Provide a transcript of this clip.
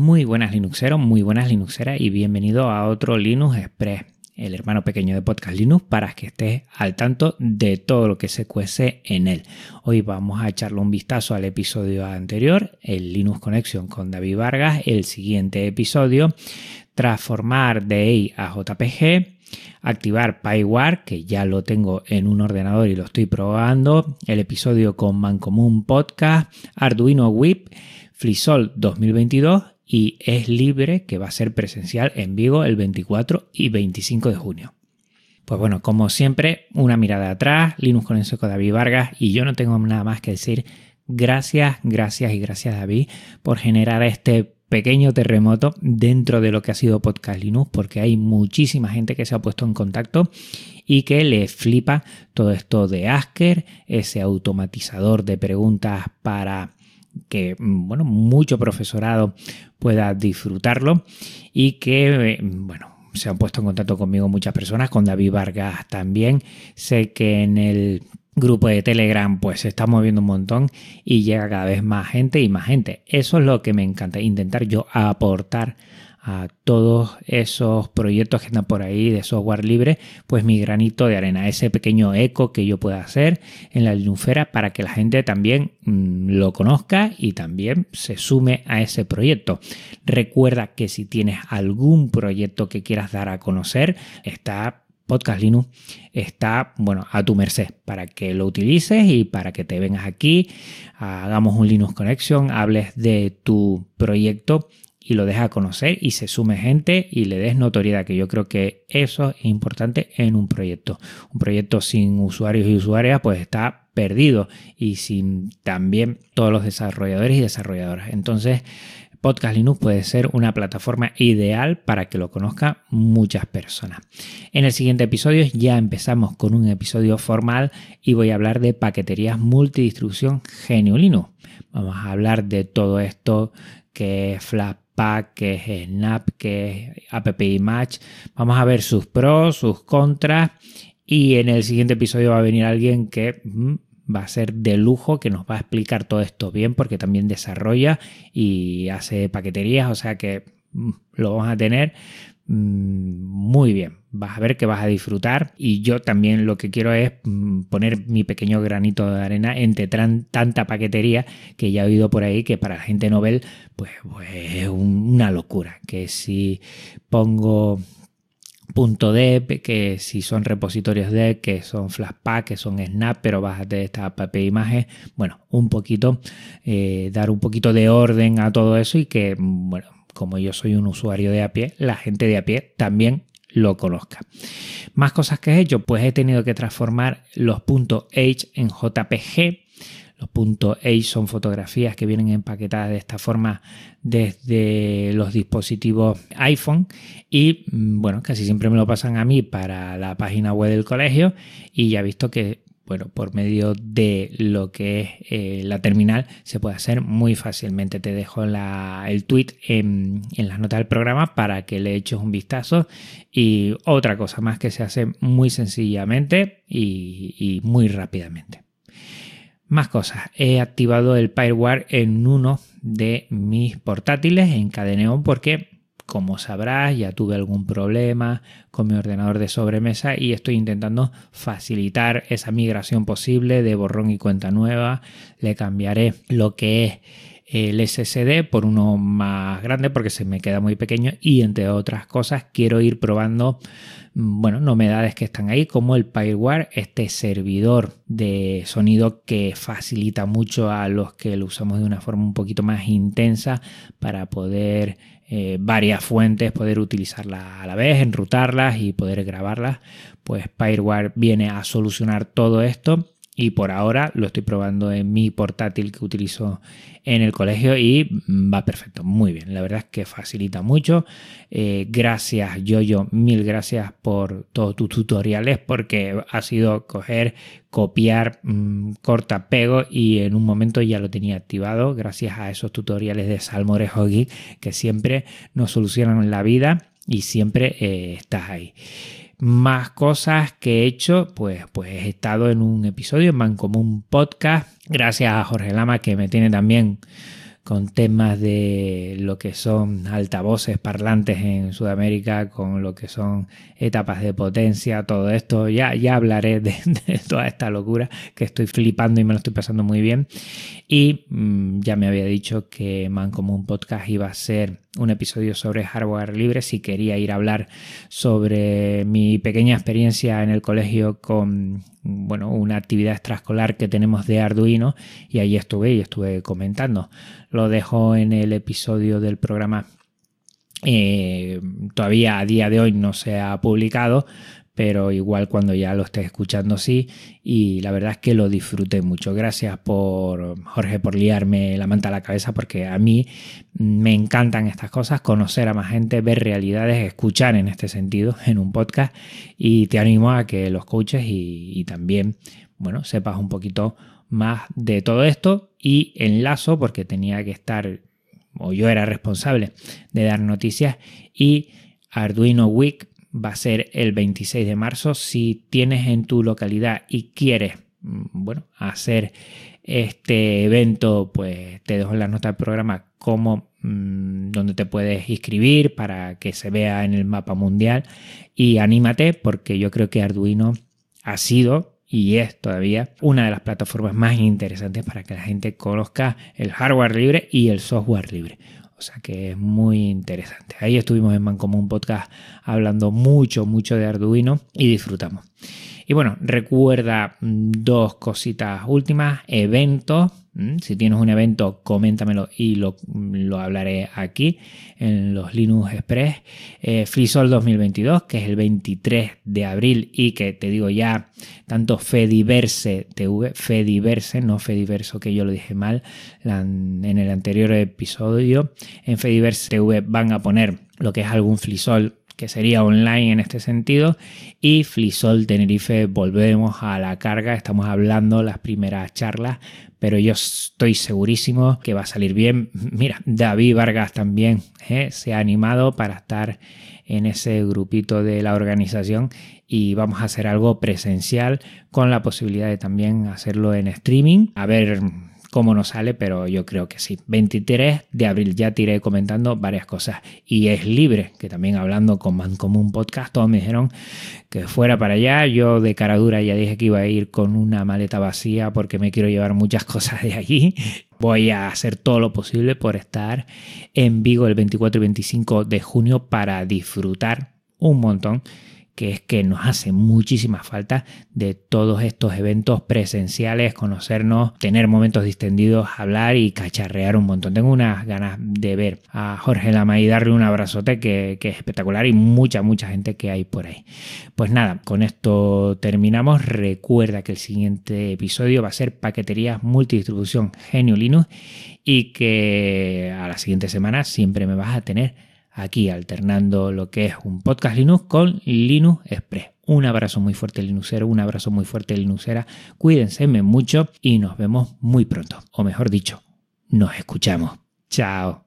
Muy buenas Linuxeros, muy buenas Linuxeras y bienvenido a otro Linux Express, el hermano pequeño de Podcast Linux, para que estés al tanto de todo lo que se cuece en él. Hoy vamos a echarle un vistazo al episodio anterior, el Linux Connection con David Vargas, el siguiente episodio, transformar de a JPG, activar PyWare, que ya lo tengo en un ordenador y lo estoy probando, el episodio con Mancomun Podcast, Arduino Whip, FreeSol 2022 y es libre que va a ser presencial en Vigo el 24 y 25 de junio. Pues bueno, como siempre, una mirada atrás, Linux con el seco David Vargas y yo no tengo nada más que decir. Gracias, gracias y gracias David por generar este pequeño terremoto dentro de lo que ha sido Podcast Linux, porque hay muchísima gente que se ha puesto en contacto y que le flipa todo esto de Asker, ese automatizador de preguntas para que mm, bueno, mucho profesorado pueda disfrutarlo y que eh, bueno, se han puesto en contacto conmigo muchas personas, con David Vargas también. Sé que en el grupo de Telegram pues se está moviendo un montón y llega cada vez más gente y más gente. Eso es lo que me encanta, intentar yo aportar a todos esos proyectos que están por ahí de software libre, pues mi granito de arena, ese pequeño eco que yo pueda hacer en la linufera para que la gente también mm, lo conozca y también se sume a ese proyecto. Recuerda que si tienes algún proyecto que quieras dar a conocer, está Podcast Linux está bueno a tu merced para que lo utilices y para que te vengas aquí, hagamos un Linux Connection, hables de tu proyecto y lo deja conocer y se sume gente y le des notoriedad, que yo creo que eso es importante en un proyecto. Un proyecto sin usuarios y usuarias pues está perdido y sin también todos los desarrolladores y desarrolladoras. Entonces, Podcast Linux puede ser una plataforma ideal para que lo conozcan muchas personas. En el siguiente episodio ya empezamos con un episodio formal y voy a hablar de paqueterías multidistribución GNU Linux. Vamos a hablar de todo esto que es Flash que es Snap, que es API Match. Vamos a ver sus pros, sus contras. Y en el siguiente episodio va a venir alguien que mm, va a ser de lujo, que nos va a explicar todo esto bien, porque también desarrolla y hace paqueterías, o sea que mm, lo vamos a tener muy bien. Vas a ver que vas a disfrutar y yo también lo que quiero es mm, poner mi pequeño granito de arena entre tanta paquetería que ya he oído por ahí que para la gente novel pues, pues es una locura. Que si pongo punto que si son repositorios de, que son Flashpack, que son Snap, pero bájate esta app imagen, bueno, un poquito, eh, dar un poquito de orden a todo eso y que, bueno, como yo soy un usuario de a pie, la gente de a pie también lo conozca. Más cosas que he hecho, pues he tenido que transformar los .h en JPG. Los .h son fotografías que vienen empaquetadas de esta forma desde los dispositivos iPhone y mm, bueno, casi siempre me lo pasan a mí para la página web del colegio y ya he visto que bueno, por medio de lo que es eh, la terminal se puede hacer muy fácilmente. Te dejo el tweet en, las notas del programa para que le eches un vistazo. Y otra cosa más que se hace muy sencillamente y, muy rápidamente. Más cosas. He activado el Fireware en uno de mis portátiles en Cadeneon porque como sabrás, ya tuve algún problema con mi ordenador de sobremesa y estoy intentando facilitar esa migración posible de borrón y cuenta nueva. Le cambiaré lo que es el SSD por uno más grande porque se me queda muy pequeño y entre otras cosas quiero ir probando bueno, novedades que están ahí como el Fireware, este servidor de sonido que facilita mucho a los que lo usamos de una forma un poquito más intensa para poder eh, varias fuentes, poder utilizarlas a la vez, enrutarlas y poder grabarlas, pues Fireware viene a solucionar todo esto y por ahora lo estoy probando en mi portátil que utilizo en el colegio y va perfecto, muy bien, la verdad es que facilita mucho. Eh, gracias Yoyo, mil gracias por todos tus tutoriales porque ha sido coger, copiar, mm, corta, pego y en un momento ya lo tenía activado gracias a esos tutoriales de Salmorejo Geek que siempre nos solucionan la vida y siempre eh, estás ahí. Más cosas que he hecho, pues, pues he estado en un episodio en Mancomún Podcast, gracias a Jorge Lama que me tiene también con temas de lo que son altavoces parlantes en Sudamérica, con lo que son etapas de potencia, todo esto. Ya, ya hablaré de, toda esta locura que estoy flipando y me lo estoy pasando muy bien. Y mm, ya me había dicho que Man un Podcast iba a ser un episodio sobre hardware libre si quería ir a hablar sobre mi pequeña experiencia en el colegio con bueno, una actividad extraescolar que tenemos de Arduino y ahí estuve y estuve comentando. Lo dejo en el episodio del programa. Eh, todavía a día de hoy no se ha publicado, pero igual cuando ya lo estés escuchando sí y la verdad es que lo disfruté mucho. Gracias por Jorge por liarme la manta a la cabeza porque a mí me encantan estas cosas, conocer a más gente, ver realidades, escuchar en este sentido en un podcast y te animo a que los escuches y, y también, bueno, sepas un poquito más de todo esto y enlazo porque tenía que estar o yo era responsable de dar noticias y Arduino Week va a ser el 26 de marzo. Si tienes en tu localidad y quieres, mm, bueno, hacer este evento, pues te dejo en la nota del programa cómo, mm, donde te puedes inscribir para que se vea en el mapa mundial y anímate porque yo creo que Arduino ha sido y es todavía una de las plataformas más interesantes para que la gente conozca el hardware libre y el software libre. O sea que es muy interesante. Ahí estuvimos en Mancomún Podcast hablando mucho, mucho de Arduino y disfrutamos. Y bueno, recuerda mm, dos cositas últimas. Eventos. Mm, si tienes un evento, coméntamelo y lo, lo hablaré aquí en los Linux Express. Eh, FreeSol 2022, que es el 23 de abril y que te digo ya, tanto Fediverse TV, Fediverse, no Fediverso, que yo lo dije mal en el anterior episodio. En Fediverse TV van a poner lo que es algún FreeSol que sería online en este sentido. Y Flisol Tenerife, volvemos a la carga, estamos hablando las primeras charlas, pero yo estoy segurísimo que va a salir bien. Mira, David Vargas también ¿eh? se ha animado para estar en ese grupito de la organización y vamos a hacer algo presencial con la posibilidad de también hacerlo en streaming. A ver cómo nos sale, pero yo creo que sí. 23 de abril ya te iré comentando varias cosas. Y es libre, que también hablando con Mancomún Podcast, todos me dijeron que fuera para allá. Yo de cara dura ya dije que iba a ir con una maleta vacía porque me quiero llevar muchas cosas de allí. Voy a hacer todo lo posible por estar en Vigo el 24 y 25 de junio para disfrutar un montón que es que nos hace muchísima falta de todos estos eventos presenciales, conocernos, tener momentos distendidos, hablar y cacharrear un montón. Tengo unas ganas de ver a Jorge Lama y darle un abrazote que, es espectacular y mucha, mucha gente que hay por ahí. Pues nada, con esto terminamos. Recuerda que el siguiente episodio va a ser paquetería multidistribución Genio Linux y que a la siguiente semana siempre me vas a tener aquí alternando lo que es un podcast Linux con Linux Express. Un abrazo muy fuerte Linuxero, un abrazo muy fuerte Linuxera. Cuídense mucho y nos vemos muy pronto. O mejor dicho, nos escuchamos. Chao.